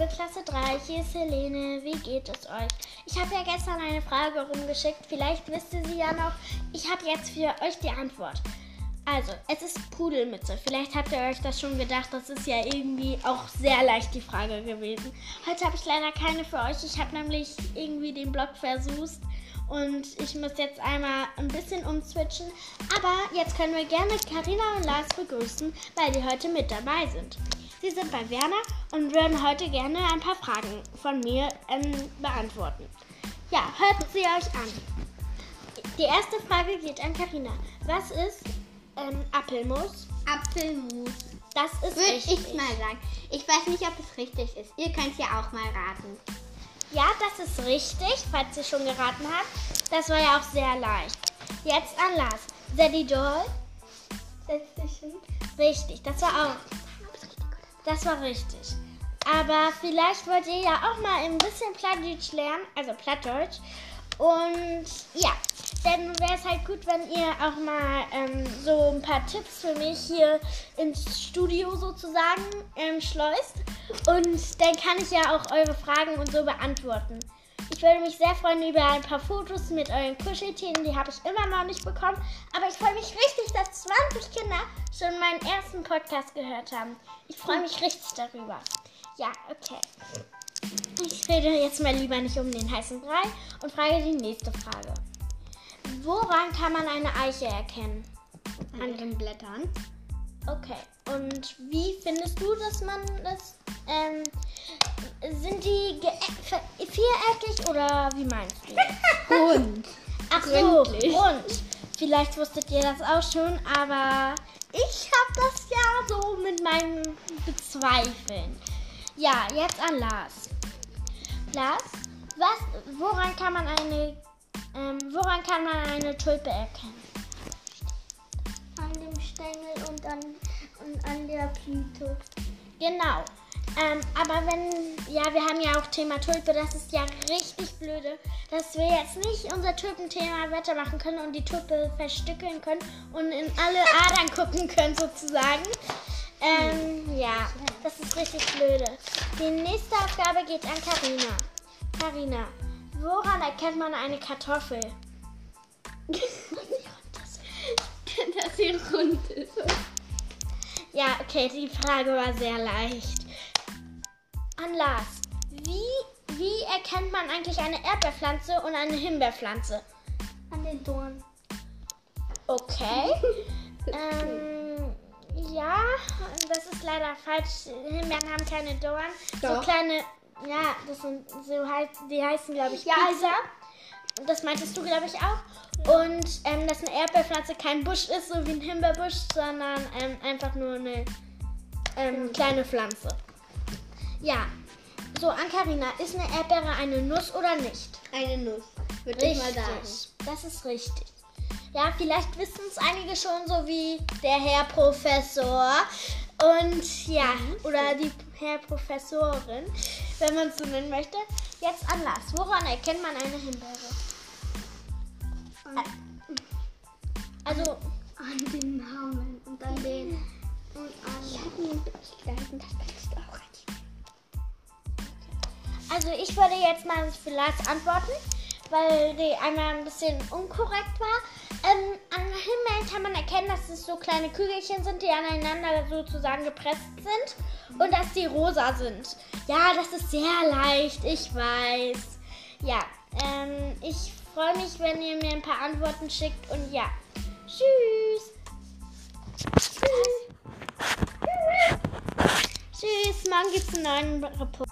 liebe Klasse 3, hier ist Helene. Wie geht es euch? Ich habe ja gestern eine Frage rumgeschickt. Vielleicht wisst ihr sie ja noch. Ich habe jetzt für euch die Antwort. Also, es ist Pudelmütze. Vielleicht habt ihr euch das schon gedacht. Das ist ja irgendwie auch sehr leicht die Frage gewesen. Heute habe ich leider keine für euch. Ich habe nämlich irgendwie den Blog versucht. Und ich muss jetzt einmal ein bisschen umswitchen. Aber jetzt können wir gerne Karina und Lars begrüßen, weil die heute mit dabei sind. Sie sind bei Werner und würden heute gerne ein paar Fragen von mir ähm, beantworten. Ja, hört sie euch an. Die erste Frage geht an Karina. Was ist ähm, Apfelmus? Apfelmus. Das ist Würde richtig. ich mal sagen. Ich weiß nicht, ob es richtig ist. Ihr könnt ja auch mal raten. Ja, das ist richtig, falls ihr schon geraten habt. Das war ja auch sehr leicht. Jetzt an Lars. Sadie Doll? Richtig, das war auch. Das war richtig. Aber vielleicht wollt ihr ja auch mal ein bisschen Plattdeutsch lernen, also Plattdeutsch. Und ja, dann wäre es halt gut, wenn ihr auch mal ähm, so ein paar Tipps für mich hier ins Studio sozusagen ähm, schleust. Und dann kann ich ja auch eure Fragen und so beantworten. Ich würde mich sehr freuen über ein paar Fotos mit euren Kuscheltieren. Die habe ich immer noch nicht bekommen. Aber ich freue mich richtig, meinen ersten Podcast gehört haben. Ich freue mich richtig darüber. Ja, okay. Ich rede jetzt mal lieber nicht um den heißen Brei und frage die nächste Frage. Woran kann man eine Eiche erkennen? An den Blättern. Okay. Und wie findest du, dass man das... Ähm, sind die viereckig oder wie meinst du? Hund. Ach so, Gründlich. und vielleicht wusstet ihr das auch schon, aber ich habe das ja so mit meinen Bezweifeln. Ja, jetzt an Lars. Lars, was, woran kann man eine, ähm, woran kann man eine Tulpe erkennen? An dem Stängel und an, und an der Blüte. Genau. Ähm, aber wenn, ja, wir haben ja auch Thema Tulpe, das ist ja richtig blöde, dass wir jetzt nicht unser Tulpenthema weitermachen können und die Tulpe verstückeln können und in alle Adern gucken können sozusagen. Ähm, ja, das ist richtig blöde. Die nächste Aufgabe geht an Karina. Karina, woran erkennt man eine Kartoffel? Dass sie rund ist. Ja, okay, die Frage war sehr leicht. An Lars, wie, wie erkennt man eigentlich eine Erdbeerpflanze und eine Himbeerpflanze? An den Dorn. Okay. ähm, ja, das ist leider falsch. Himbeeren haben keine Dornen. So Doch. kleine, ja, das sind so heißt, die heißen, glaube ich, Ja, Pizza. Das meintest du, glaube ich, auch. Und ähm, dass eine Erdbeerpflanze kein Busch ist, so wie ein Himbeerbusch, sondern ähm, einfach nur eine ähm, kleine Pflanze. Ja, so an Carina, ist eine Erdbeere eine Nuss oder nicht? Eine Nuss. Würde ich mal sagen. Das ist richtig. Ja, vielleicht wissen es einige schon, so wie der Herr Professor. Und ja, oder die Herr Professorin, wenn man es so nennen möchte. Jetzt an Lars. Woran erkennt man eine Himbeere? Also, An den Namen und an den. Und an. Ich habe ihn wirklich gehalten, also ich würde jetzt mal Lars antworten, weil die einmal ein bisschen unkorrekt war. Ähm, an Himbeeren kann man erkennen, dass es so kleine Kügelchen sind, die aneinander sozusagen gepresst sind und dass die rosa sind. Ja, das ist sehr leicht, ich weiß. Ja, ähm, ich freue mich, wenn ihr mir ein paar Antworten schickt und ja. Tschüss. Tschüss. Tschüss. Morgen es einen neuen Report.